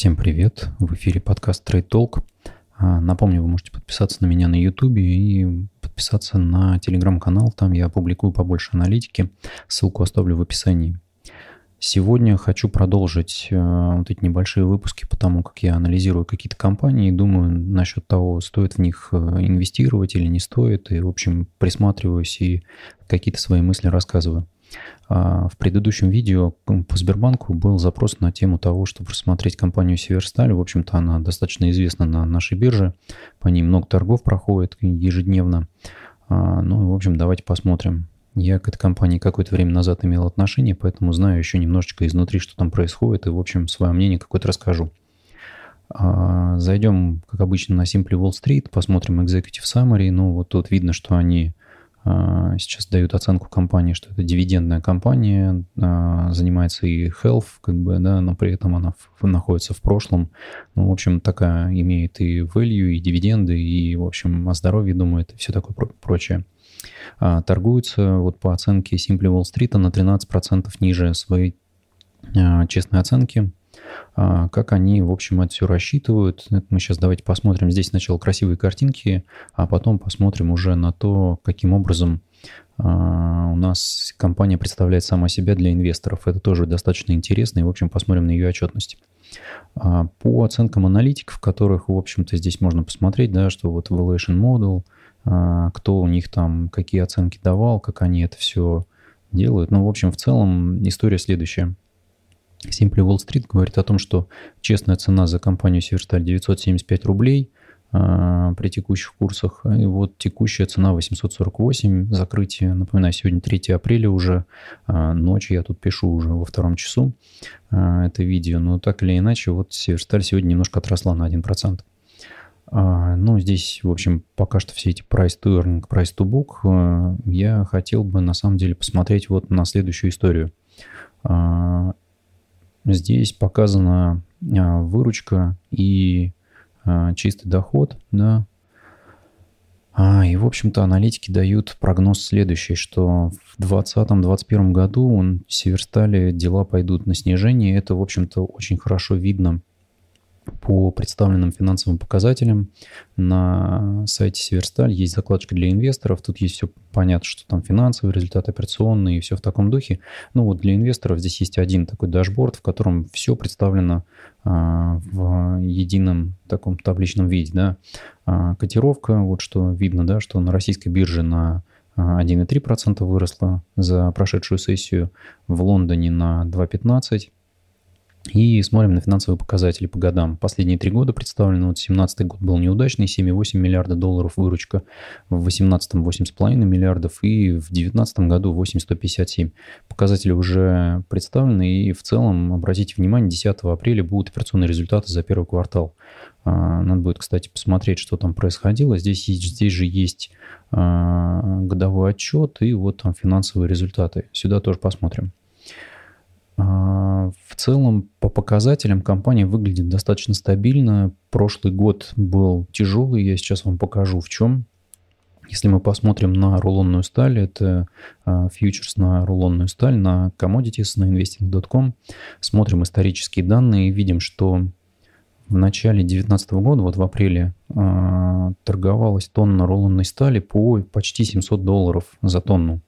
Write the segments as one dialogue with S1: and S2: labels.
S1: Всем привет! В эфире подкаст Trade Talk. А, напомню, вы можете подписаться на меня на YouTube и подписаться на телеграм-канал. Там я публикую побольше аналитики. Ссылку оставлю в описании. Сегодня хочу продолжить э, вот эти небольшие выпуски по тому, как я анализирую какие-то компании и думаю насчет того, стоит в них э, инвестировать или не стоит. И, в общем, присматриваюсь и какие-то свои мысли рассказываю. А, в предыдущем видео по Сбербанку был запрос на тему того, чтобы рассмотреть компанию Северсталь. В общем-то, она достаточно известна на нашей бирже. По ней много торгов проходит ежедневно. А, ну, в общем, давайте посмотрим, я к этой компании какое-то время назад имел отношение, поэтому знаю еще немножечко изнутри, что там происходит, и, в общем, свое мнение какое-то расскажу. А, зайдем, как обычно, на Simply Wall Street, посмотрим Executive Summary. Ну, вот тут видно, что они сейчас дают оценку компании, что это дивидендная компания, а, занимается и health, как бы, да, но при этом она находится в прошлом. Ну, в общем, такая имеет и value, и дивиденды, и, в общем, о здоровье думает, и все такое прочее. А, торгуются вот по оценке Simply Wall Street на 13% ниже своей а, честной оценки. А, как они, в общем, это все рассчитывают, это мы сейчас давайте посмотрим. Здесь сначала красивые картинки, а потом посмотрим уже на то, каким образом у нас компания представляет сама себя для инвесторов. Это тоже достаточно интересно, и, в общем, посмотрим на ее отчетность. По оценкам аналитиков, которых, в общем-то, здесь можно посмотреть, да, что вот Valuation Model – а, кто у них там какие оценки давал, как они это все делают. Ну, в общем, в целом история следующая. Simply Wall Street говорит о том, что честная цена за компанию Северсталь 975 рублей а, при текущих курсах. И вот текущая цена 848, закрытие, напоминаю, сегодня 3 апреля уже, а, ночь, я тут пишу уже во втором часу а, это видео, но так или иначе, вот Северсталь сегодня немножко отросла на 1%. А, ну, здесь, в общем, пока что все эти price to earning, price to book. Э, я хотел бы, на самом деле, посмотреть вот на следующую историю. А, здесь показана а, выручка и чистый доход, да. И, в общем-то, аналитики дают прогноз следующий, что в 2020-2021 году у Северстали дела пойдут на снижение. Это, в общем-то, очень хорошо видно по представленным финансовым показателям на сайте Северсталь есть закладочка для инвесторов. Тут есть все понятно, что там финансовые результаты, операционные и все в таком духе. Ну вот для инвесторов здесь есть один такой дашборд, в котором все представлено а, в едином таком табличном виде. Да. А, котировка, вот что видно, да, что на российской бирже на 1,3% а, выросла за прошедшую сессию, в Лондоне на 2,15%, и смотрим на финансовые показатели по годам. Последние три года представлены. Вот 17 год был неудачный, 7,8 миллиарда долларов выручка. В 18 8,5 миллиардов и в 19 году 8,157. Показатели уже представлены и в целом, обратите внимание, 10 апреля будут операционные результаты за первый квартал. А, надо будет, кстати, посмотреть, что там происходило. Здесь, здесь же есть а, годовой отчет и вот там финансовые результаты. Сюда тоже посмотрим. А, в целом, по показателям компания выглядит достаточно стабильно. Прошлый год был тяжелый, я сейчас вам покажу в чем. Если мы посмотрим на рулонную сталь, это а, фьючерс на рулонную сталь, на commodities, на investing.com, смотрим исторические данные и видим, что в начале 2019 года, вот в апреле, э, торговалась тонна рулонной стали по почти 700 долларов за тонну.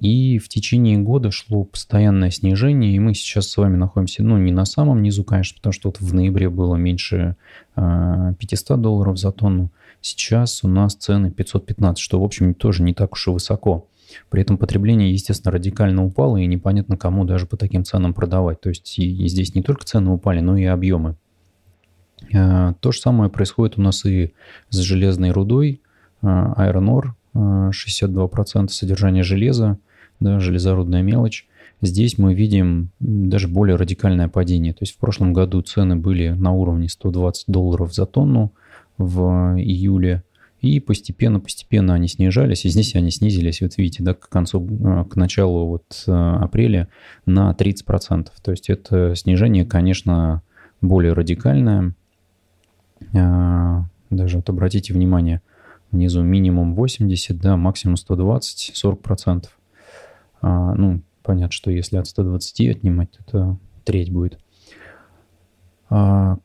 S1: И в течение года шло постоянное снижение, и мы сейчас с вами находимся, ну, не на самом низу, конечно, потому что вот в ноябре было меньше э, 500 долларов за тонну. Сейчас у нас цены 515, что, в общем, тоже не так уж и высоко. При этом потребление, естественно, радикально упало, и непонятно, кому даже по таким ценам продавать. То есть и, здесь не только цены упали, но и объемы. Э, то же самое происходит у нас и с железной рудой. Э, Iron Ore 62% содержания железа, да, железорудная мелочь. Здесь мы видим даже более радикальное падение. То есть в прошлом году цены были на уровне 120 долларов за тонну в июле, и постепенно-постепенно они снижались, и здесь они снизились, вот видите, да, к концу, э, к началу вот э, апреля на 30%. То есть это снижение, конечно, более радикальное. Э, даже вот обратите внимание – внизу минимум 80, да, максимум 120, 40%. А, ну, понятно, что если от 120 отнимать, то это треть будет. А,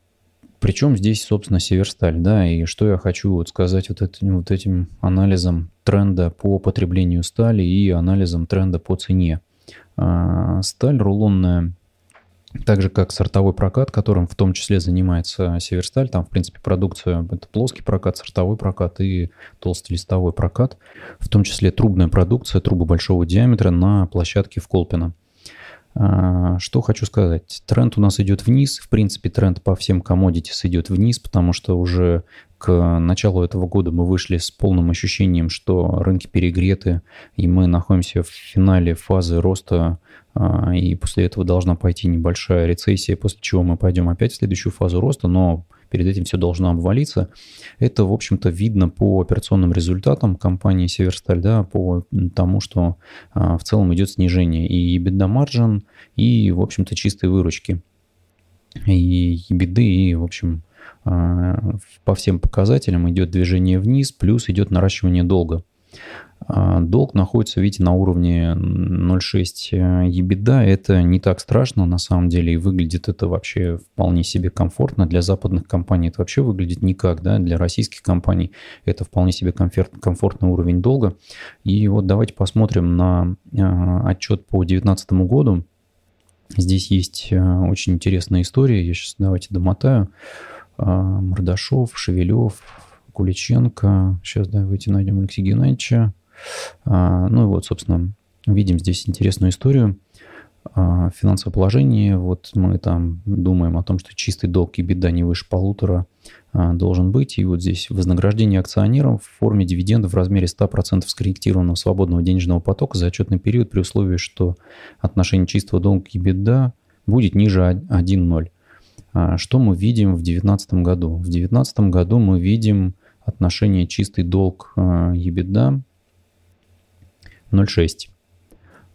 S1: Причем здесь, собственно, Северсталь, да, и что я хочу вот сказать вот, это, вот этим анализом тренда по потреблению стали и анализом тренда по цене. А, сталь рулонная так же, как сортовой прокат, которым в том числе занимается Северсталь, там, в принципе, продукция — это плоский прокат, сортовой прокат и толстолистовой прокат, в том числе трубная продукция, трубы большого диаметра на площадке в Колпино. А, что хочу сказать. Тренд у нас идет вниз. В принципе, тренд по всем commodities идет вниз, потому что уже к началу этого года мы вышли с полным ощущением, что рынки перегреты, и мы находимся в финале фазы роста, а, и после этого должна пойти небольшая рецессия, после чего мы пойдем опять в следующую фазу роста, но перед этим все должно обвалиться. Это, в общем-то, видно по операционным результатам компании Северсталь, да, по тому, что а, в целом идет снижение и EBITDA и, в общем-то, чистой выручки. И EBITDA, и, в общем, по всем показателям идет движение вниз, плюс идет наращивание долга. А, долг находится, видите, на уровне 0,6 EBITDA. Это не так страшно на самом деле, и выглядит это вообще вполне себе комфортно. Для западных компаний это вообще выглядит никак, да, для российских компаний это вполне себе комфорт, комфортный уровень долга. И вот давайте посмотрим на а, отчет по 2019 году. Здесь есть а, очень интересная история, я сейчас давайте домотаю. Мордашов, Шевелев, Куличенко. Сейчас давайте найдем Алексея Геннадьевича. А, ну и вот, собственно, видим здесь интересную историю. А, финансовое положение, вот мы там думаем о том, что чистый долг и беда не выше полутора а, должен быть. И вот здесь вознаграждение акционерам в форме дивидендов в размере 100% скорректированного свободного денежного потока за отчетный период при условии, что отношение чистого долга и беда будет ниже 1,0. Что мы видим в 2019 году? В 2019 году мы видим отношение чистый долг EBITDA 0,6.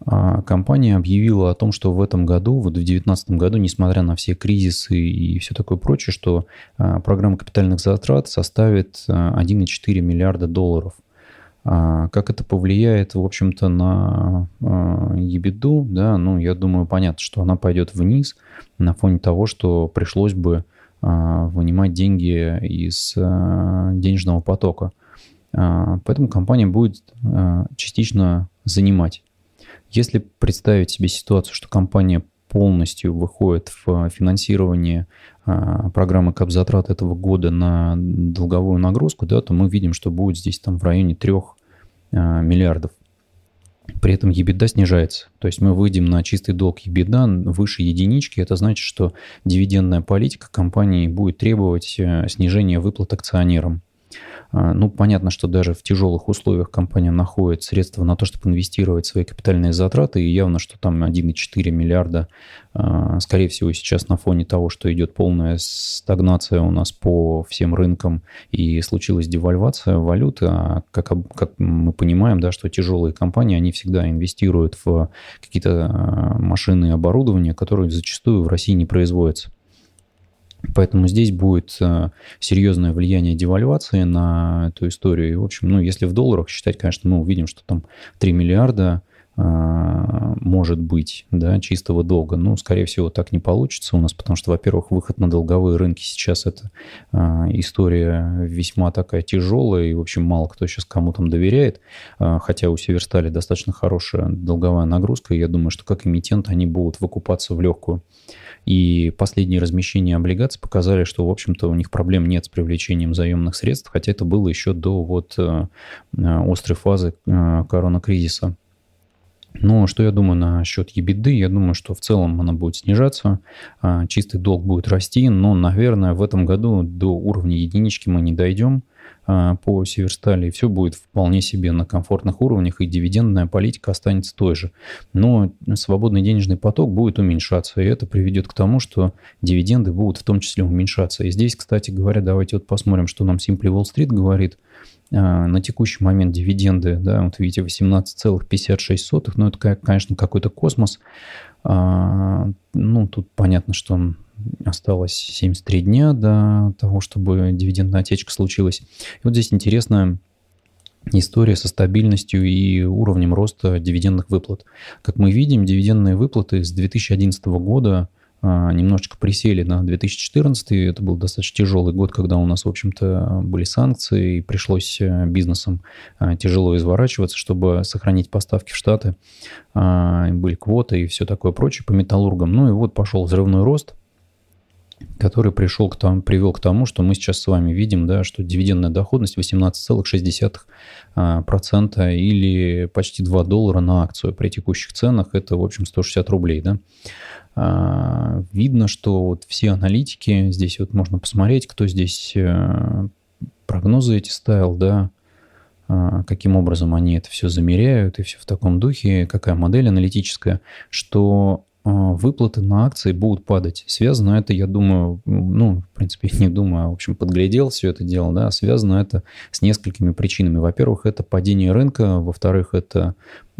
S1: А компания объявила о том, что в этом году, вот в 2019 году, несмотря на все кризисы и все такое прочее, что а, программа капитальных затрат составит 1,4 а, миллиарда долларов. Как это повлияет, в общем-то, на ебеду, да, ну, я думаю, понятно, что она пойдет вниз на фоне того, что пришлось бы вынимать деньги из денежного потока. А, поэтому компания будет а, частично занимать. Если представить себе ситуацию, что компания полностью выходит в финансирование а, программы капзатрат этого года на долговую нагрузку, да, то мы видим, что будет здесь там в районе 3 миллиардов. При этом EBITDA снижается. То есть мы выйдем на чистый долг EBITDA выше единички. Это значит, что дивидендная политика компании будет требовать э, снижения выплат акционерам. А, ну, понятно, что даже в тяжелых условиях компания находит средства на то, чтобы инвестировать свои капитальные затраты, и явно, что там 1,4 миллиарда, а, скорее всего, сейчас на фоне того, что идет полная стагнация у нас по всем рынкам и случилась девальвация валюты, а как, как мы понимаем, да, что тяжелые компании, они всегда инвестируют в какие-то а, машины и оборудование, которые зачастую в России не производятся. Поэтому здесь будет э, серьезное влияние девальвации на эту историю. И, в общем, ну, если в долларах считать, конечно, мы увидим, что там 3 миллиарда может быть, да, чистого долга. Ну, скорее всего, так не получится у нас, потому что, во-первых, выход на долговые рынки сейчас это э, история весьма такая тяжелая, и, в общем, мало кто сейчас кому там доверяет, хотя у Северстали достаточно хорошая долговая нагрузка, и я думаю, что как эмитент они будут выкупаться в легкую. И последние размещения облигаций показали, что, в общем-то, у них проблем нет с привлечением заемных средств, хотя это было еще до вот э, э, острой фазы э, коронакризиса. Но что я думаю насчет ебеды? Я думаю, что в целом она будет снижаться, а, чистый долг будет расти, но, наверное, в этом году до уровня единички мы не дойдем. А, по Северстали, и все будет вполне себе на комфортных уровнях, и дивидендная политика останется той же. Но свободный денежный поток будет уменьшаться, и это приведет к тому, что дивиденды будут в том числе уменьшаться. И здесь, кстати говоря, давайте вот посмотрим, что нам Simply Wall Street говорит. А, на текущий момент дивиденды, да, вот видите, 18,56, ну это, конечно, какой-то космос. А, ну, тут понятно, что осталось 73 дня до того, чтобы дивидендная отечка случилась. И вот здесь интересная история со стабильностью и уровнем роста дивидендных выплат. Как мы видим, дивидендные выплаты с 2011 года немножечко присели на 2014. Это был достаточно тяжелый год, когда у нас, в общем-то, были санкции, и пришлось э, бизнесом а, тяжело изворачиваться, чтобы сохранить поставки в Штаты. А, были квоты и все такое прочее по металлургам. Ну и вот пошел взрывной рост – который пришел к тому, привел к тому, что мы сейчас с вами видим, да, что дивидендная доходность 18,6% а, или почти 2 доллара на акцию при текущих ценах, это, в общем, 160 рублей, да. А, видно, что вот все аналитики, здесь вот можно посмотреть, кто здесь э, прогнозы эти ставил, да, а, каким образом они это все замеряют и все в таком духе, какая модель аналитическая, что выплаты на акции будут падать. Связано это, я думаю, ну, в принципе, не думаю, а, в общем, подглядел все это дело, да, связано это с несколькими причинами. Во-первых, это падение рынка, во-вторых, это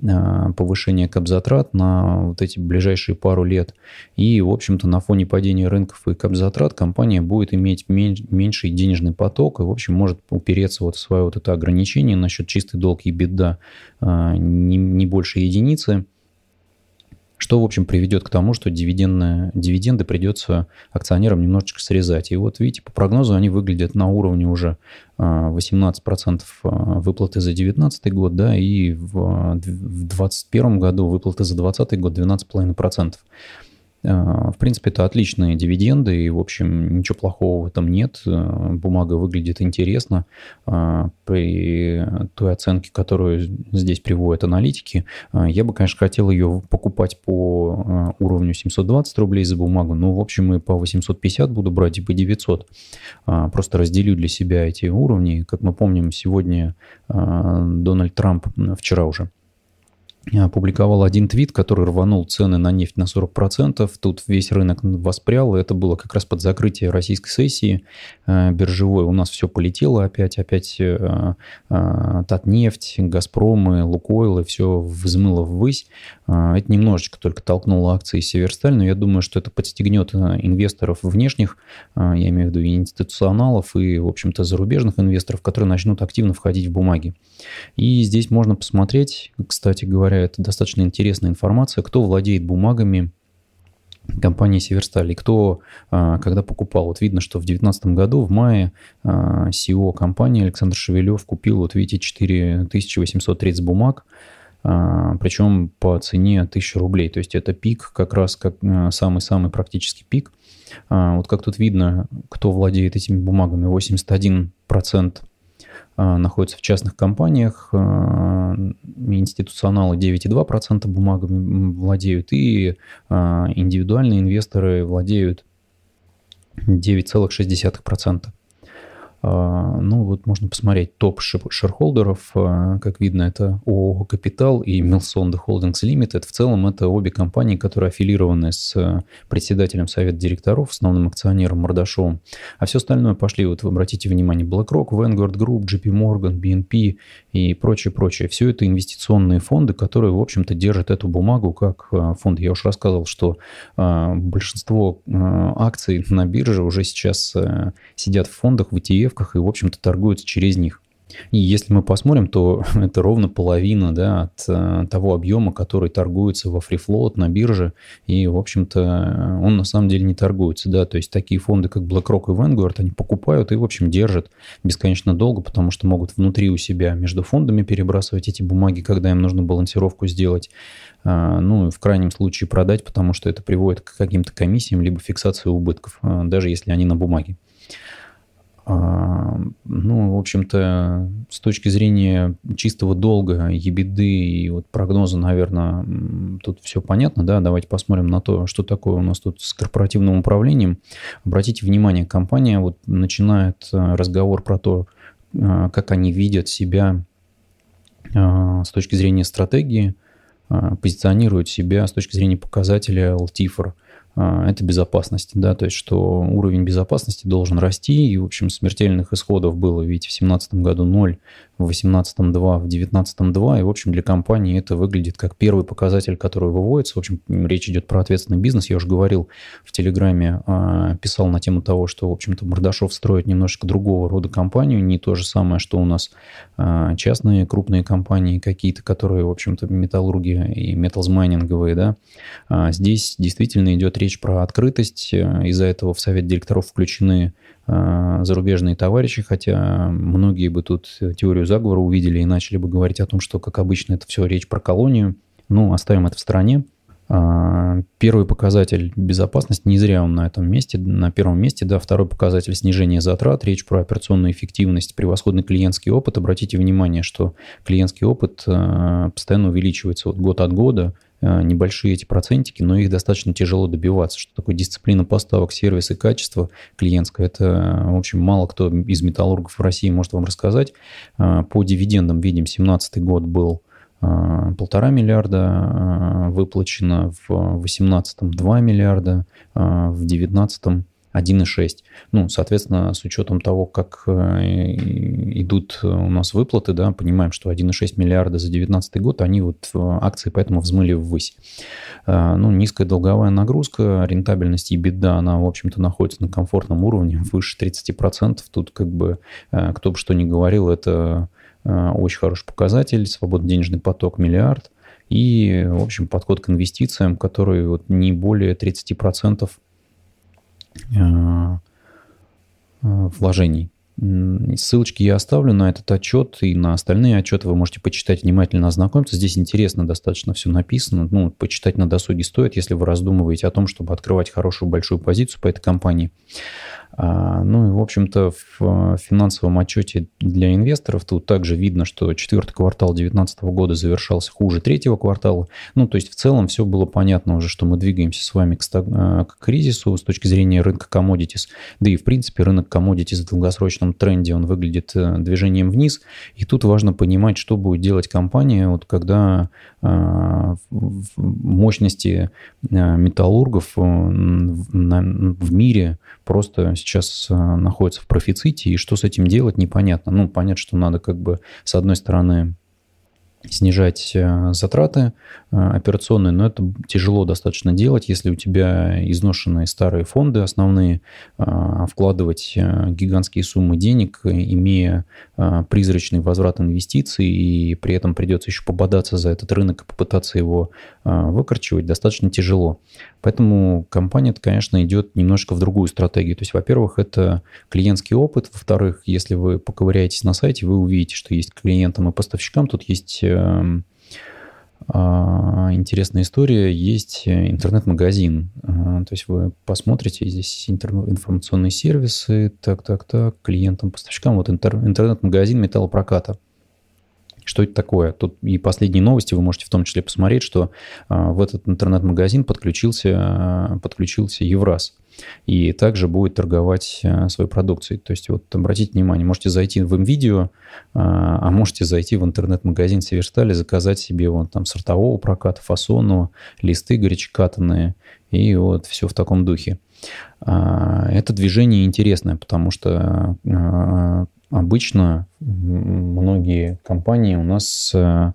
S1: а, повышение капзатрат на вот эти ближайшие пару лет. И, в общем-то, на фоне падения рынков и капзатрат компания будет иметь меньший денежный поток и, в общем, может упереться вот в свое вот это ограничение насчет чистый долг и беда не, не больше единицы – что, в общем, приведет к тому, что дивидендные, дивиденды придется акционерам немножечко срезать. И вот, видите, по прогнозу они выглядят на уровне уже 18% а, а, выплаты за 2019 год, да, и в 2021 году выплаты за 2020 год 12,5%. А, в принципе, это отличные дивиденды, и, в общем, ничего плохого в этом нет. А, бумага выглядит интересно. А, при той оценке, которую здесь приводят аналитики, я бы, конечно, хотел ее покупать по уровню 720 рублей за бумагу, но, в общем, и по 850 буду брать, и по 900. Просто разделю для себя эти уровни. Как мы помним, сегодня Дональд Трамп, вчера уже, опубликовал один твит, который рванул цены на нефть на 40%. Тут весь рынок воспрял. Это было как раз под закрытие российской сессии э, биржевой. У нас все полетело опять. Опять э, э, Татнефть, Газпромы, Лукойл, и все взмыло ввысь. Э, это немножечко только толкнуло акции Северсталь, но я думаю, что это подстегнет э, инвесторов внешних, э, я имею в виду и институционалов, и, в общем-то, зарубежных инвесторов, которые начнут активно входить в бумаги. И здесь можно посмотреть, кстати говоря, это достаточно интересная информация, кто владеет бумагами компании Северсталь. И кто, а, когда покупал, вот видно, что в 2019 году, в мае, CEO компании Александр Шевелев купил, вот видите, 4830 бумаг, а, причем по цене 1000 рублей. То есть это пик, как раз как а, самый-самый практический пик. Вот как тут видно, кто владеет этими бумагами, 81% а, находятся в частных компаниях, а, институционалы 9,2% бумагами владеют, и а, индивидуальные инвесторы владеют 9,6%. А, ну, вот можно посмотреть топ шерхолдеров. А, как видно, это ООО «Капитал» и Милсонда Holdings Limited. В целом, это обе компании, которые аффилированы с а, председателем совета директоров, основным акционером Мордашовым. А все остальное пошли, вот обратите внимание, BlackRock, Vanguard Group, JP Morgan, BNP и прочее, прочее. Все это инвестиционные фонды, которые, в общем-то, держат эту бумагу как фонд. Я уже рассказывал, что большинство акций на бирже уже сейчас сидят в фондах, в ETF, ETF и, в общем-то, торгуются через них. И если мы посмотрим, то это ровно половина да, от э, того объема, который торгуется во FreeFloat на бирже. И, в общем-то, он на самом деле не торгуется. Да? То есть такие фонды, как BlackRock и Vanguard, они покупают и, в общем, держат бесконечно долго, потому что могут внутри у себя между фондами перебрасывать эти бумаги, когда им нужно балансировку сделать. А, ну, в крайнем случае продать, потому что это приводит к каким-то комиссиям, либо фиксации убытков, а, даже если они на бумаге. А, ну, в общем-то, с точки зрения чистого долга, ебеды и вот прогноза, наверное, тут все понятно, да, давайте посмотрим на то, что такое у нас тут с корпоративным управлением. Обратите внимание, компания вот начинает э, разговор про то, э, как они видят себя э, с точки зрения стратегии, позиционируют себя с точки зрения показателя LTIFR – это безопасность, да, то есть что уровень безопасности должен расти, и, в общем, смертельных исходов было, видите, в 2017 году 0, в 18 2, в 19 2, и, в общем, для компании это выглядит как первый показатель, который выводится. В общем, речь идет про ответственный бизнес. Я уже говорил в Телеграме, а, писал на тему того, что, в общем-то, Мордашов строит немножечко другого рода компанию, не то же самое, что у нас а, частные крупные компании какие-то, которые, в общем-то, металлурги и металлзмайнинговые, да. А здесь действительно идет речь речь про открытость. Из-за этого в совет директоров включены зарубежные товарищи, хотя многие бы тут теорию заговора увидели и начали бы говорить о том, что, как обычно, это все речь про колонию. Ну, оставим это в стороне. А, первый показатель безопасность, не зря он на этом месте, на первом месте, да, второй показатель снижение затрат, речь про операционную эффективность, превосходный клиентский опыт. Обратите внимание, что клиентский опыт а, постоянно увеличивается вот год от года, небольшие эти процентики, но их достаточно тяжело добиваться. Что такое дисциплина поставок, сервис и качество клиентское, это, в общем, мало кто из металлургов в России может вам рассказать. По дивидендам видим, 2017 год был а, полтора миллиарда а, выплачено, в 2018 2 миллиарда, а, в 2019 1,6. Ну, соответственно, с учетом того, как э, идут у нас выплаты, да, понимаем, что 1,6 миллиарда за 2019 год, они вот акции поэтому взмыли ввысь. Ну, низкая долговая нагрузка, рентабельность и беда, она, в общем-то, находится на комфортном уровне, выше 30%. Тут как бы, э, кто бы что ни говорил, это Э, очень хороший показатель, свободный денежный поток миллиард и, в общем, подход к инвестициям, который вот не более 30% э, э, вложений. Ссылочки я оставлю на этот отчет и на остальные отчеты вы можете почитать внимательно, ознакомиться. Здесь интересно достаточно все написано. Ну, почитать на досуге стоит, если вы раздумываете о том, чтобы открывать хорошую большую позицию по этой компании. А, ну и, в общем-то, в финансовом отчете для инвесторов тут также видно, что четвертый квартал 2019 года завершался хуже третьего квартала. Ну, то есть в целом все было понятно уже, что мы двигаемся с вами к, а, к кризису с точки зрения рынка commodities. Да и, в принципе, рынок commodities в долгосрочном тренде, он выглядит э, движением вниз. И тут важно понимать, что будет делать компания, вот когда а, мощности металлургов э, в мире просто сейчас э, находится в профиците, и что с этим делать, непонятно. Ну, понятно, что надо как бы с одной стороны снижать э, затраты э, операционные, но это тяжело достаточно делать, если у тебя изношенные старые фонды основные, э, вкладывать гигантские суммы денег, имея призрачный возврат инвестиций, и при этом придется еще пободаться за этот рынок и попытаться его выкорчивать, достаточно тяжело. Поэтому компания, конечно, идет немножко в другую стратегию. То есть, во-первых, это клиентский опыт, во-вторых, если вы поковыряетесь на сайте, вы увидите, что есть клиентам и поставщикам, тут есть Эм, а, интересная история. Есть интернет-магазин. А, то есть вы посмотрите, здесь информационные сервисы, так, так, так, клиентам, поставщикам. Вот интернет-магазин металлопроката. Что это такое? Тут и последние новости вы можете в том числе посмотреть, что а, в этот интернет-магазин подключился, подключился Евраз и также будет торговать э, своей продукцией. То есть вот обратите внимание, можете зайти в МВидео, а, а можете зайти в интернет-магазин Северстали, заказать себе вон там сортового проката, фасонного, листы горячекатанные и вот все в таком духе. А, это движение интересное, потому что а, обычно многие компании у нас э,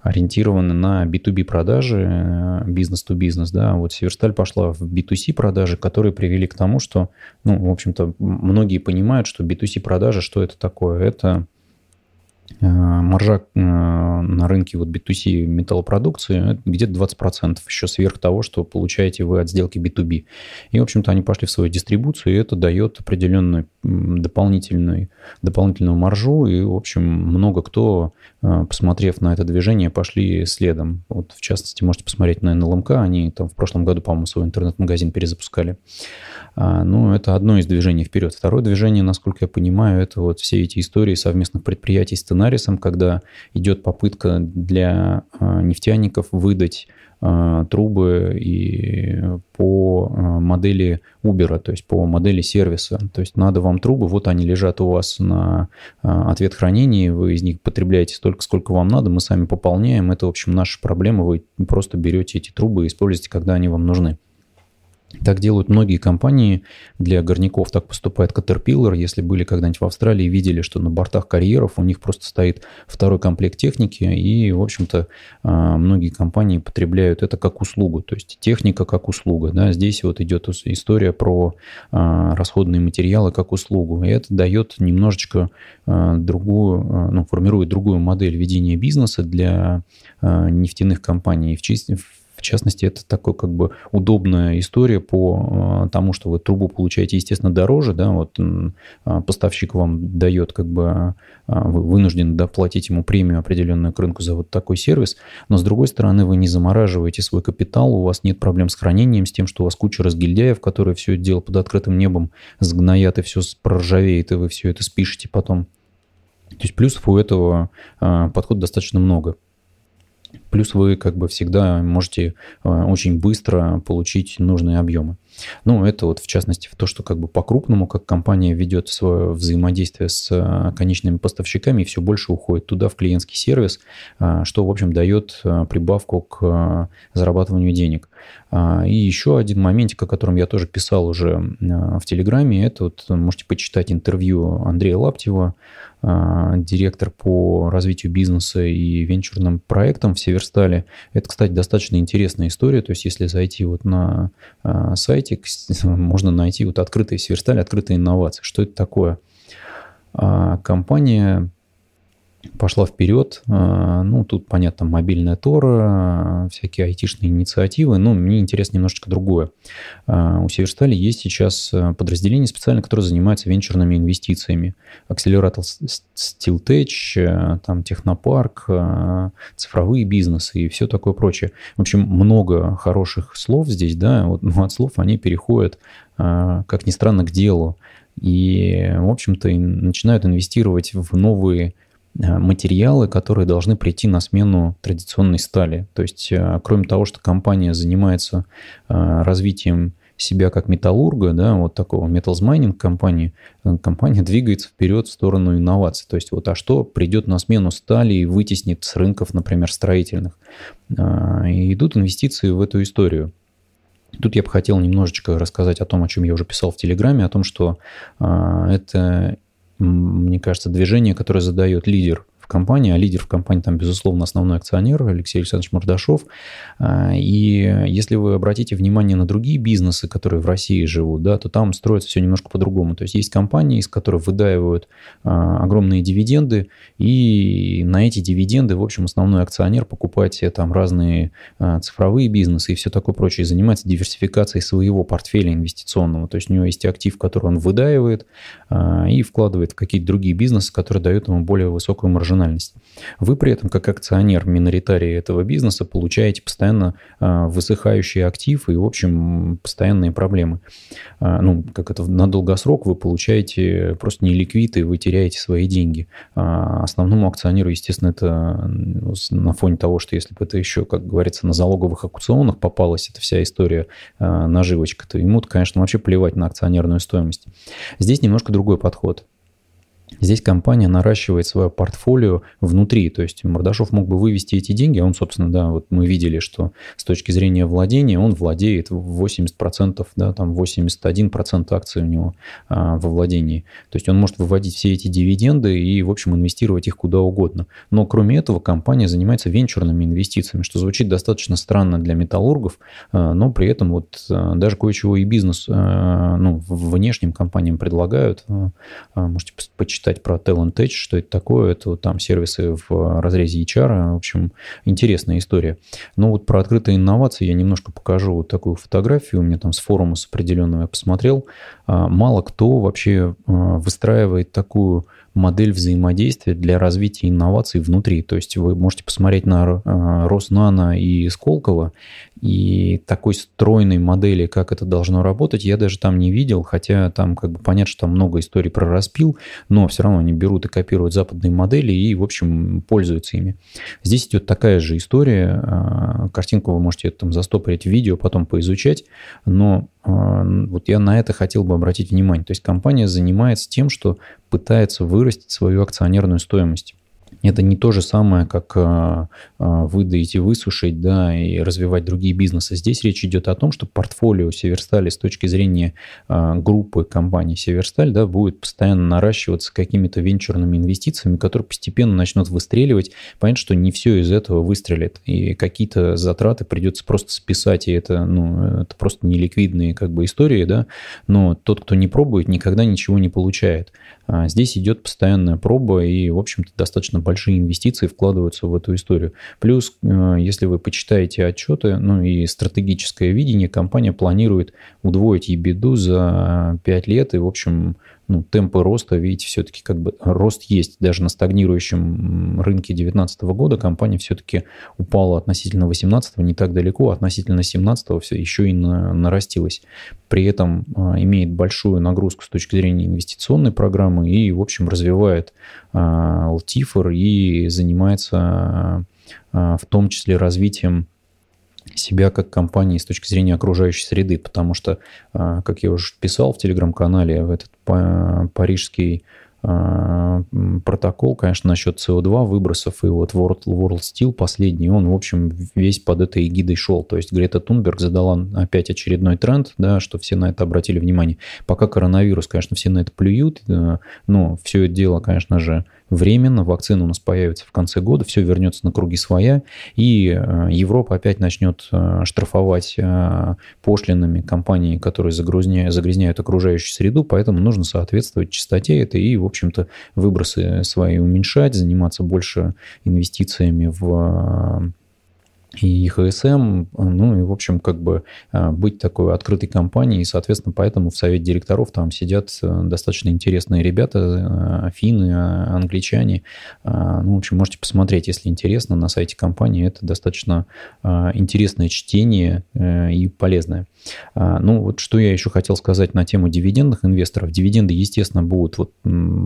S1: ориентированы на B2B продажи, бизнес-то-бизнес, да, вот Северсталь пошла в B2C продажи, которые привели к тому, что, ну, в общем-то, многие понимают, что B2C продажи, что это такое? Это Э, маржа э, на рынке вот B2C металлопродукции где-то 20% еще сверх того, что получаете вы от сделки B2B. И, в общем-то, они пошли в свою дистрибуцию, и это дает определенную дополнительную, дополнительную маржу. И, в общем, много кто, э, посмотрев на это движение, пошли следом. Вот, в частности, можете посмотреть на НЛМК. Они там в прошлом году, по-моему, свой интернет-магазин перезапускали. А, ну, это одно из движений вперед. Второе движение, насколько я понимаю, это вот все эти истории совместных предприятий с Тенарисом, когда идет попытка для а, нефтяников выдать а, трубы и по модели Uber, то есть по модели сервиса. То есть надо вам трубы, вот они лежат у вас на ответ хранения, вы из них потребляете столько, сколько вам надо, мы сами пополняем. Это, в общем, наша проблема. Вы просто берете эти трубы и используете, когда они вам нужны. Так делают многие компании для горняков. Так поступает Caterpillar. Если были когда-нибудь в Австралии, видели, что на бортах карьеров у них просто стоит второй комплект техники. И, в общем-то, а, многие компании потребляют это как услугу. То есть техника как услуга. Да? Здесь вот идет история про а, расходные материалы как услугу. И это дает немножечко а, другую, ну, формирует другую модель ведения бизнеса для нефтяных компаний. В, В частности, это такой как бы удобная история по тому, что вы трубу получаете, естественно, дороже, да, вот поставщик вам дает как бы вы вынуждены доплатить ему премию определенную к рынку за вот такой сервис, но с другой стороны вы не замораживаете свой капитал, у вас нет проблем с хранением, с тем, что у вас куча разгильдяев, которые все это дело под открытым небом сгноят и все проржавеет, и вы все это спишете потом. То есть плюсов у этого а, подхода достаточно много. Плюс вы как бы всегда можете а, очень быстро получить нужные объемы. Ну, это вот в частности в то, что как бы по-крупному, как компания ведет свое взаимодействие с а, конечными поставщиками, и все больше уходит туда, в клиентский сервис, что, в общем, дает прибавку к зарабатыванию денег. И еще один моментик, о котором я тоже писал уже в Телеграме, это вот можете почитать интервью Андрея Лаптева, а, директор по развитию бизнеса и венчурным проектам в Северстале. Это, кстати, достаточно интересная история. То есть, если зайти вот на а, сайте, можно найти вот открытые Северсталь, открытые инновации. Что это такое? А, компания пошла вперед. А, ну, тут, понятно, мобильная Тора, всякие айтишные инициативы. Но мне интересно немножечко другое. А, у Северстали есть сейчас а, подразделение специально, которое занимается венчурными инвестициями. Акселератор Steel там Технопарк, цифровые бизнесы и все такое прочее. В общем, много хороших слов здесь, да, вот, но от слов они переходят, как ни странно, к делу. И, в общем-то, начинают инвестировать в новые Э, материалы, которые должны прийти на смену традиционной стали. То есть, э, кроме того, что компания занимается э, развитием себя как металлурга, да, вот такого mining компании, компания двигается вперед в сторону инноваций. То есть вот, а что придет на смену стали и вытеснит с рынков, например, строительных? И идут инвестиции в эту историю. Тут я бы хотел немножечко рассказать о том, о чем я уже писал в Телеграме, о том, что это мне кажется, движение, которое задает лидер в компании, а лидер в компании там, безусловно, основной акционер Алексей Александрович Мордашов. А, и если вы обратите внимание на другие бизнесы, которые в России живут, да, то там строится все немножко по-другому. То есть есть компании, из которых выдаивают а, огромные дивиденды, и на эти дивиденды, в общем, основной акционер покупает себе там разные а, цифровые бизнесы и все такое прочее, и занимается диверсификацией своего портфеля инвестиционного. То есть у него есть актив, который он выдаивает и вкладывает в какие-то другие бизнесы, которые дают ему более высокую маржинальность маржинальность. Вы при этом, как акционер миноритарии этого бизнеса, получаете постоянно а, высыхающий актив и, в общем, постоянные проблемы. А, ну, как это на долгосрок вы получаете просто не ликвид, и вы теряете свои деньги. А основному акционеру, естественно, это на фоне того, что если бы это еще, как говорится, на залоговых аукционах попалась эта вся история наживочка, то ему, конечно, вообще плевать на акционерную стоимость. Здесь немножко другой подход. Здесь компания наращивает свое портфолио внутри, то есть Мордашов мог бы вывести эти деньги, а он, собственно, да, вот мы видели, что с точки зрения владения он владеет 80%, да, там 81% акций у него а, во владении. То есть он может выводить все эти дивиденды и, в общем, инвестировать их куда угодно. Но кроме этого компания занимается венчурными инвестициями, что звучит достаточно странно для металлургов, а, но при этом вот а, даже кое-чего и бизнес, а, ну, внешним компаниям предлагают. А, можете почитать почитать про Talent Edge, что это такое. Это вот там сервисы в разрезе HR. В общем, интересная история. Но вот про открытые инновации я немножко покажу вот такую фотографию. У меня там с форума с определенного я посмотрел. А, мало кто вообще а, выстраивает такую модель взаимодействия для развития инноваций внутри. То есть вы можете посмотреть на а, Роснано и Сколково, и такой стройной модели, как это должно работать, я даже там не видел, хотя там как бы понятно, что там много историй про распил, но все равно они берут и копируют западные модели и, в общем, пользуются ими. Здесь идет такая же история. А, картинку вы можете там застопорить в видео, потом поизучать, но вот я на это хотел бы обратить внимание. То есть компания занимается тем, что пытается вырастить свою акционерную стоимость. Это не то же самое, как а, а, выдать и высушить, да, и развивать другие бизнесы. Здесь речь идет о том, что портфолио Северстали с точки зрения а, группы компаний Северсталь, да, будет постоянно наращиваться какими-то венчурными инвестициями, которые постепенно начнут выстреливать. Понятно, что не все из этого выстрелит, и какие-то затраты придется просто списать, и это, ну, это просто неликвидные как бы истории, да, но тот, кто не пробует, никогда ничего не получает. Здесь идет постоянная проба, и, в общем-то, достаточно большой большие инвестиции вкладываются в эту историю. Плюс, э, если вы почитаете отчеты, ну и стратегическое видение, компания планирует удвоить ебиду за 5 лет, и, в общем, ну, темпы роста, видите, все-таки как бы рост есть. Даже на стагнирующем рынке 2019 года компания все-таки упала относительно 2018, не так далеко, относительно 2017 все еще и на, нарастилась. При этом а, имеет большую нагрузку с точки зрения инвестиционной программы и, в общем, развивает а, LTIFR и занимается а, в том числе развитием себя как компании с точки зрения окружающей среды, потому что, а, как я уже писал в телеграм-канале, в этот парижский а, протокол, конечно, насчет CO2 выбросов и вот World, World Steel последний, он, в общем, весь под этой эгидой шел. То есть Грета Тунберг задала опять очередной тренд, да, что все на это обратили внимание. Пока коронавирус, конечно, все на это плюют, но все это дело, конечно же, временно, вакцина у нас появится в конце года, все вернется на круги своя, и э, Европа опять начнет э, штрафовать э, пошлинами компании, которые загрязняют, загрязняют окружающую среду, поэтому нужно соответствовать чистоте этой и, в общем-то, выбросы свои уменьшать, заниматься больше инвестициями в и ХСМ, ну и, в общем, как бы а, быть такой открытой компанией, и, соответственно, поэтому в совете директоров там сидят э, достаточно интересные ребята, э, финны, англичане. Ну, в общем, можете посмотреть, если интересно, на сайте компании. Это достаточно интересное чтение э, и полезное. Ну, вот что я еще хотел сказать на тему дивидендных инвесторов. Дивиденды, естественно, будут вот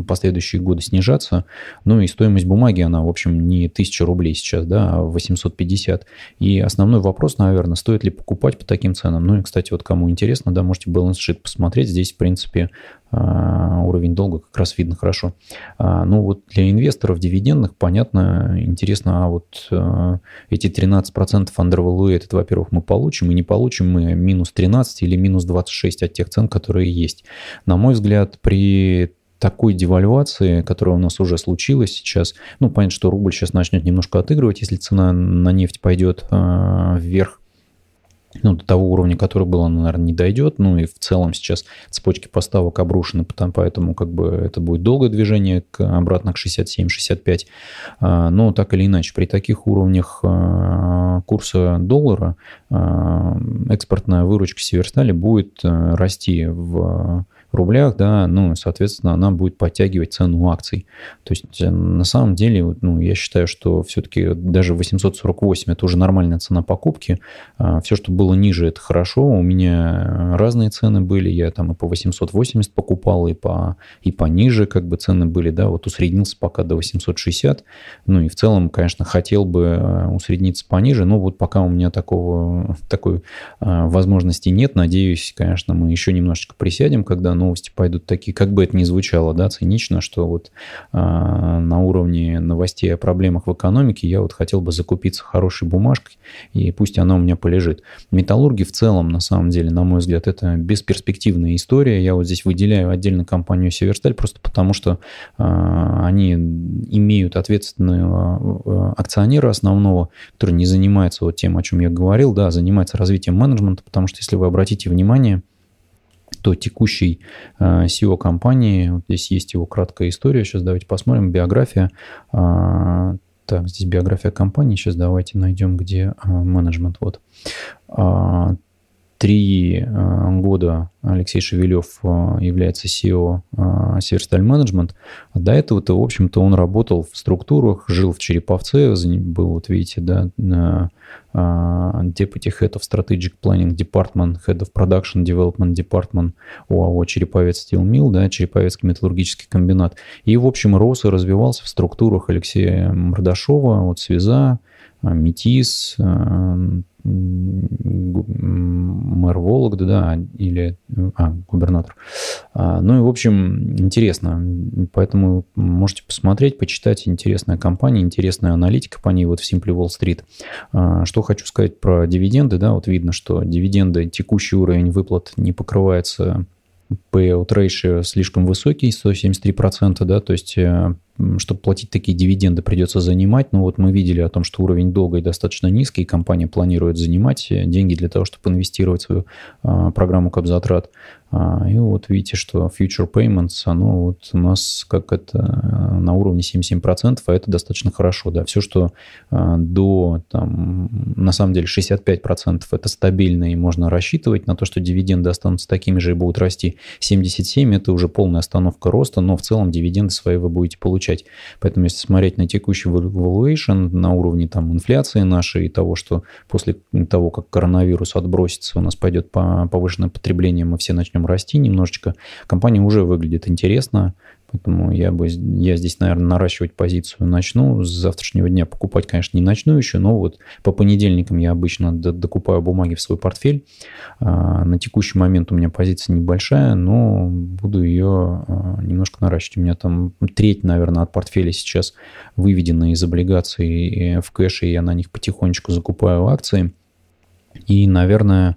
S1: последующие годы снижаться, ну и стоимость бумаги, она, в общем, не 1000 рублей сейчас, да, а 850. И основной вопрос, наверное, стоит ли покупать по таким ценам. Ну и, кстати, вот кому интересно, да, можете sheet посмотреть. Здесь, в принципе, а, уровень долга как раз видно хорошо. А, ну вот для инвесторов дивидендных, понятно, интересно, а вот а, эти 13% undervaluated, во-первых, мы получим, и не получим мы минус 13 или минус 26 от тех цен, которые есть. На мой взгляд, при такой девальвации, которая у нас уже случилась сейчас, ну, понятно, что рубль сейчас начнет немножко отыгрывать, если цена на нефть пойдет э, вверх, ну, до того уровня, который был, он, наверное, не дойдет. Ну и в целом сейчас цепочки поставок обрушены, поэтому как бы это будет долгое движение к, обратно к 67-65. А, но так или иначе, при таких уровнях а, курса доллара экспортная выручка Северстали будет расти в рублях, да, ну, соответственно, она будет подтягивать цену акций. То есть, э, на самом деле, ну, я считаю, что все-таки даже 848 – это уже нормальная цена покупки. А, Все, что было ниже, это хорошо. У меня разные цены были. Я там и по 880 покупал, и по, и пониже как бы цены были, да, вот усреднился пока до 860. Ну, и в целом, конечно, хотел бы э, усредниться пониже, но вот пока у меня такого, такой а, возможности нет. Надеюсь, конечно, мы еще немножечко присядем, когда новости пойдут такие, как бы это ни звучало, да, цинично, что вот а, на уровне новостей о проблемах в экономике я вот хотел бы закупиться хорошей бумажкой, и пусть она у меня полежит. Металлурги в целом, на самом деле, на мой взгляд, это бесперспективная история. Я вот здесь выделяю отдельно компанию Северсталь просто потому, что а, они имеют ответственного а, акционера основного, который не занимается вот тем, о чем я говорил, да, занимается развитием менеджмента, потому что если вы обратите внимание, то текущий CEO компании, вот здесь есть его краткая история, сейчас давайте посмотрим, биография. А, так, здесь биография компании, сейчас давайте найдем, где а, менеджмент. Вот. А, три года Алексей Шевелев является CEO Северсталь Менеджмент. До этого-то, в общем-то, он работал в структурах, жил в Череповце, был, вот видите, да, а, Deputy Head of Strategic Planning Department, Head of Production Development Department ОАО Череповец Steel Mill, да, Череповецкий металлургический комбинат. И, в общем, рос и развивался в структурах Алексея Мордашова, вот Связа, а, Метис, а, мэр Вологды, да, или а, губернатор. А, ну и, в общем, интересно. Поэтому можете посмотреть, почитать. Интересная компания, интересная аналитика по ней вот в Simply Wall Street. Что хочу сказать про дивиденды, да, вот видно, что дивиденды, текущий уровень выплат не покрывается payout ratio слишком высокий, 173%, да, то есть э, чтобы платить такие дивиденды, придется занимать. Но вот мы видели о том, что уровень долга достаточно низкий, и компания планирует занимать деньги для того, чтобы инвестировать в свою а, программу капзатрат. А, и вот видите, что Future Payments, оно вот у нас как это э, на уровне 77%, а это достаточно хорошо, да. Все, что а, до, там, на самом деле, 65% это стабильно и можно рассчитывать на то, что дивиденды останутся такими же и будут расти. 77% это уже полная остановка роста, но в целом дивиденды свои вы будете получать. Поэтому если смотреть на текущий valuation на уровне там инфляции нашей и того, что после того, как коронавирус отбросится, у нас пойдет повышенное потребление, мы все начнем расти немножечко. Компания уже выглядит интересно, поэтому я бы я здесь, наверное, наращивать позицию начну. С завтрашнего дня покупать, конечно, не начну еще, но вот по понедельникам я обычно докупаю бумаги в свой портфель. А, на текущий момент у меня позиция небольшая, но буду ее а, немножко наращивать. У меня там треть, наверное, от портфеля сейчас выведена из облигаций в кэш, и я на них потихонечку закупаю акции. И, наверное,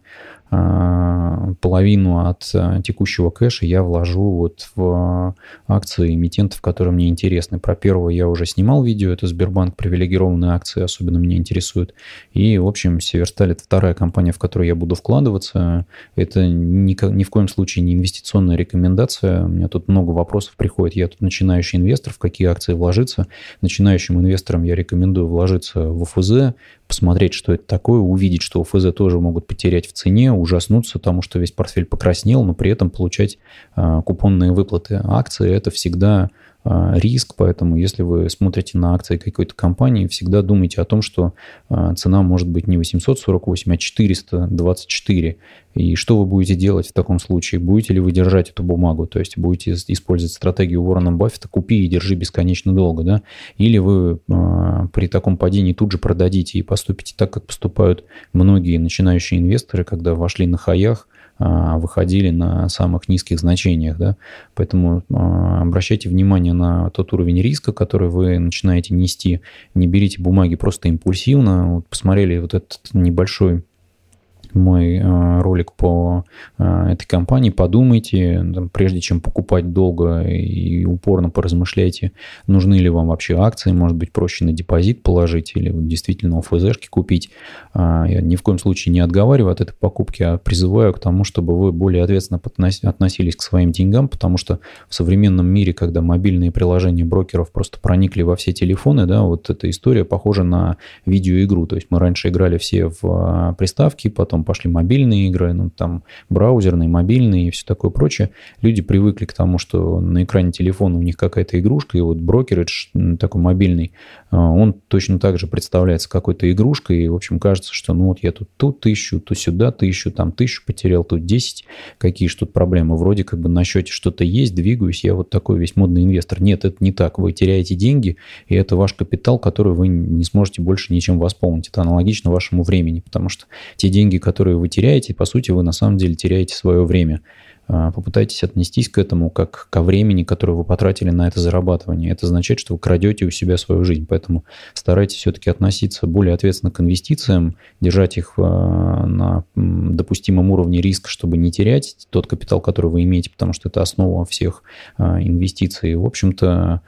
S1: половину от а, текущего кэша я вложу вот в акции эмитентов, которые мне интересны. Про первого я уже снимал видео, это Сбербанк, привилегированные акции особенно меня интересуют. И, в общем, Северсталь – это вторая компания, в которую я буду вкладываться. Это ни, ни в коем случае не инвестиционная рекомендация. У меня тут много вопросов приходит. Я тут начинающий инвестор, в какие акции вложиться. Начинающим инвесторам я рекомендую вложиться в ОФЗ, посмотреть, что это такое, увидеть, что ОФЗ тоже могут потерять в цене, ужаснуться тому, что весь портфель покраснел, но при этом получать а, купонные выплаты акции, это всегда риск, поэтому если вы смотрите на акции какой-то компании, всегда думайте о том, что а, цена может быть не 848, а 424. И что вы будете делать в таком случае? Будете ли вы держать эту бумагу? То есть будете использовать стратегию Уоррена Баффета «купи и держи бесконечно долго», да? Или вы э, при таком падении тут же продадите и поступите так, как поступают многие начинающие инвесторы, когда вошли на хаях, а, выходили на самых низких значениях. Да? Поэтому а, обращайте внимание на тот уровень риска, который вы начинаете нести. Не берите бумаги просто импульсивно. Вот посмотрели вот этот небольшой мой э, ролик по э, этой компании, подумайте, прежде чем покупать долго и упорно поразмышляйте, нужны ли вам вообще акции, может быть, проще на депозит положить или действительно ОФЗшки купить. А, я ни в коем случае не отговариваю от этой покупки, а призываю к тому, чтобы вы более ответственно относились к своим деньгам, потому что в современном мире, когда мобильные приложения брокеров просто проникли во все телефоны, да, вот эта история похожа на видеоигру. То есть мы раньше играли все в а, приставки, потом пошли мобильные игры, ну, там браузерные, мобильные и все такое прочее. Люди привыкли к тому, что на экране телефона у них какая-то игрушка, и вот брокеридж такой мобильный, а, он точно так же представляется какой-то игрушкой, и, в общем, кажется, что ну вот я тут тут тысячу, то сюда тысячу, там тысячу потерял, тут 10, какие же тут проблемы, вроде как бы на счете что-то есть, двигаюсь, я вот такой весь модный инвестор. Нет, это не так, вы теряете деньги, и это ваш капитал, который вы не сможете больше ничем восполнить. Это аналогично вашему времени, потому что те деньги, которые которые вы теряете, по сути, вы на самом деле теряете свое время. А, попытайтесь отнестись к этому как ко времени, которое вы потратили на это зарабатывание. Это означает, что вы крадете у себя свою жизнь. Поэтому старайтесь все-таки относиться более ответственно к инвестициям, держать их а, на допустимом уровне риска, чтобы не терять тот капитал, который вы имеете, потому что это основа всех а, инвестиций. В общем-то,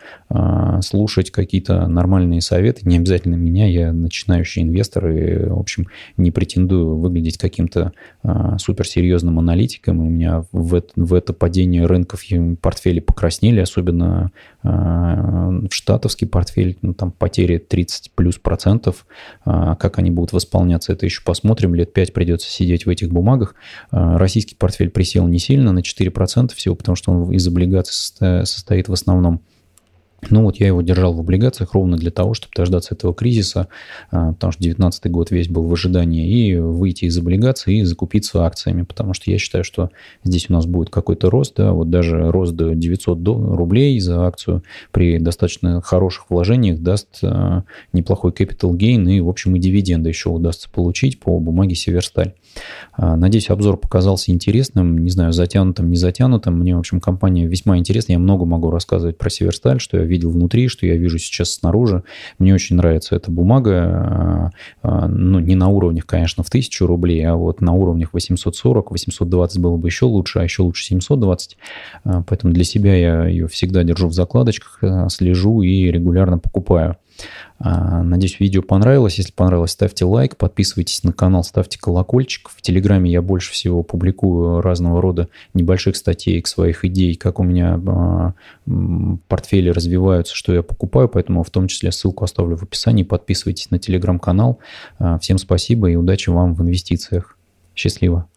S1: слушать какие-то нормальные советы, не обязательно меня, я начинающий инвестор и, в общем, не претендую выглядеть каким-то суперсерьезным аналитиком. У меня это, в это падение рынков портфели покраснели, особенно э, в штатовский портфель, ну, там потери 30 плюс процентов. Э, как они будут восполняться, это еще посмотрим. Лет 5 придется сидеть в этих бумагах. Э, российский портфель присел не сильно, на 4% всего, потому что он из облигаций состоит в основном. Ну вот я его держал в облигациях ровно для того, чтобы дождаться этого кризиса, а, потому что 2019 год весь был в ожидании, и выйти из облигаций и закупиться акциями, потому что я считаю, что здесь у нас будет какой-то рост, да, вот даже рост до 900 рублей за акцию при достаточно хороших вложениях даст а, неплохой capital gain, и, в общем, и дивиденды еще удастся получить по бумаге Северсталь. Надеюсь, обзор показался интересным, не знаю, затянутым, не затянутым. Мне, в общем, компания весьма интересна. Я много могу рассказывать про Северсталь, что я видел внутри, что я вижу сейчас снаружи. Мне очень нравится эта бумага. Ну, не на уровнях, конечно, в тысячу рублей, а вот на уровнях 840, 820 было бы еще лучше, а еще лучше 720. Поэтому для себя я ее всегда держу в закладочках, слежу и регулярно покупаю. А, надеюсь, видео понравилось. Если понравилось, ставьте лайк, подписывайтесь на канал, ставьте колокольчик. В Телеграме я больше всего публикую разного рода небольших статей своих идей, как у меня а, портфели развиваются, что я покупаю, поэтому в том числе ссылку оставлю в описании. Подписывайтесь на Телеграм-канал. А, всем спасибо и удачи вам в инвестициях. Счастливо.